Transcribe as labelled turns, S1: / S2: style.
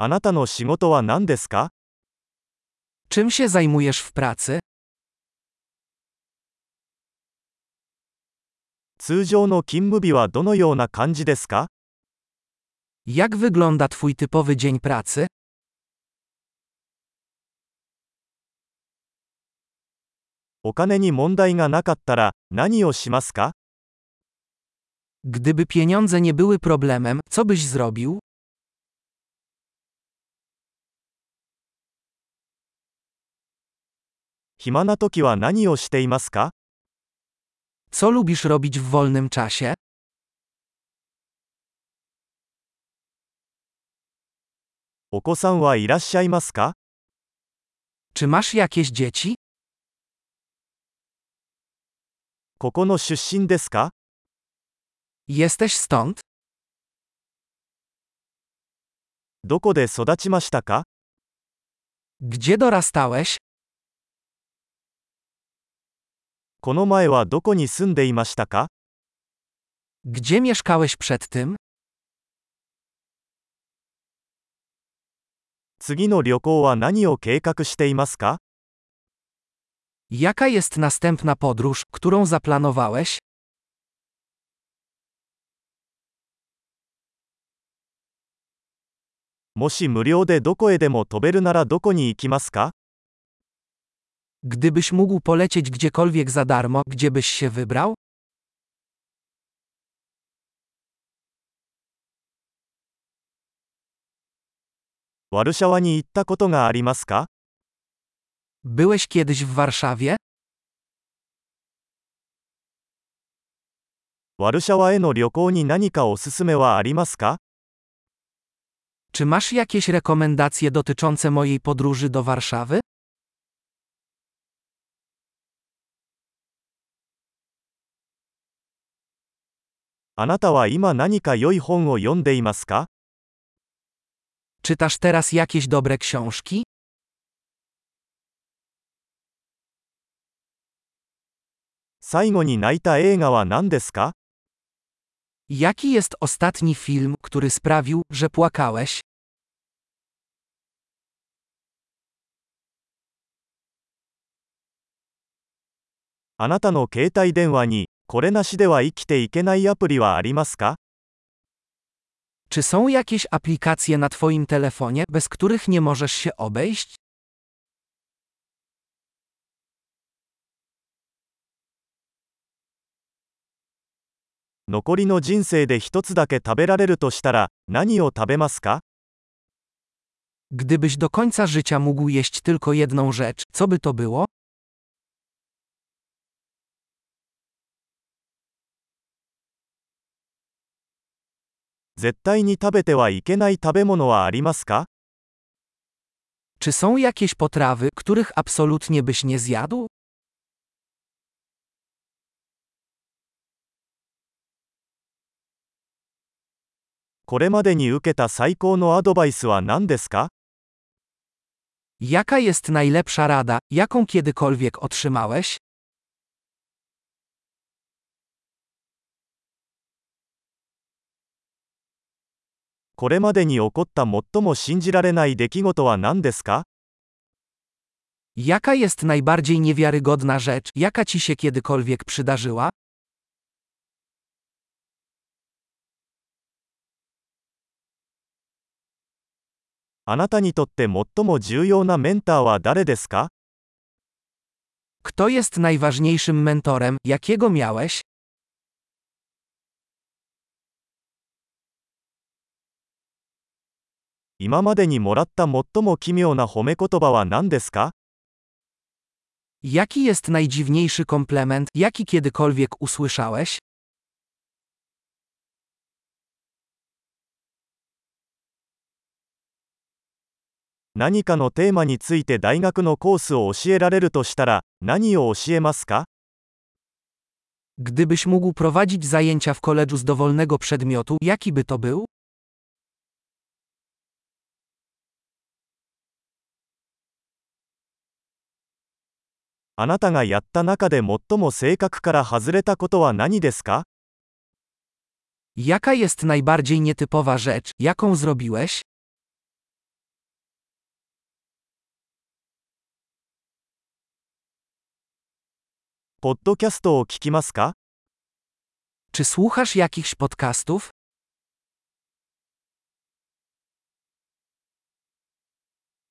S1: あなたの仕事は何ですか
S2: Czym się zajmujesz w pracy?
S1: 通常の勤務日はどのような感じですか
S2: Jak wygląda Twój typowy dzień pracy?
S1: お金に問題がなかったら何をしますか
S2: Gdyby pieniądze nie były problemem, co byś zrobił?
S1: 暇な時は何をしていますか
S2: Co lubisz robić w wolnym czasie?
S1: お子さんはいらっしゃいますか
S2: Czy masz jakieś dzieci?
S1: ここの出身ですか
S2: Jesteś stąd?
S1: どこで育ちましたか
S2: Gdzie dorastałeś?
S1: この前はどこに住んでいましたか
S2: Gdzie mieszkałeś przed tym?
S1: 次の旅行は何を計画していますか
S2: Jaka jest następna podróż, którą zaplanowałeś?
S1: もし無料でどこへでも飛べるならどこに行きますか
S2: Gdybyś mógł polecieć gdziekolwiek za darmo, gdzie byś się wybrał?
S1: Warszawa?
S2: Byłeś kiedyś w Warszawie?
S1: Warszawa?
S2: Czy masz jakieś rekomendacje dotyczące mojej podróży do Warszawy?
S1: あなたは今何か良い本を読んでいますか
S2: Czytasz teraz jakieś dobre książki?
S1: 最後に泣いた映画は何ですか
S2: Jaki jest ostatni film, który sprawił, że płakałeś?
S1: あなたの携帯電話に、これなしでは生きていけないアプリはありますか
S2: Czy są jakieś aplikacje na Twoim telefonie, bez których nie możesz się obejść?
S1: 残りの人生で一つだけ食べられるとしたら、何を食べますか
S2: Gdybyś do końca życia mógł jeść tylko jedną rzecz, co by to było?
S1: 絶対に食べてはいけない食べ物はありますか
S2: Czy są jakieś potrawy, których absolutnie byś nie zjadł?
S1: これまでに受けた最高のアドバイスは何ですか
S2: Jaka jest najlepsza rada, jaką kiedykolwiek otrzymałeś?
S1: これまでに起こった最も信じられない出来事は何ですか
S2: Jaka jest najbardziej niewiarygodna rzecz, jaka ci się kiedykolwiek przydarzyła?
S1: あなたにとって最も重要なメンターは誰ですか
S2: Kto jest najważniejszym mentorem, jakiego miałeś?
S1: 今までにもらった最も奇妙な褒め言葉は何ですか
S2: Jaki jest najdziwniejszy komplement, jaki kiedykolwiek usłyszałeś?
S1: 何かのテーマについて大学のコースを教えられるとしたら、何を教えますか
S2: Gdybyś mógł prowadzić zajęcia w koledżu z dowolnego przedmiotu, jaki by to był? Jaka jest najbardziej nietypowa rzecz, jaką zrobiłeś?
S1: ポッドキャストを聞きますか
S2: Czy słuchasz jakichś podcastów?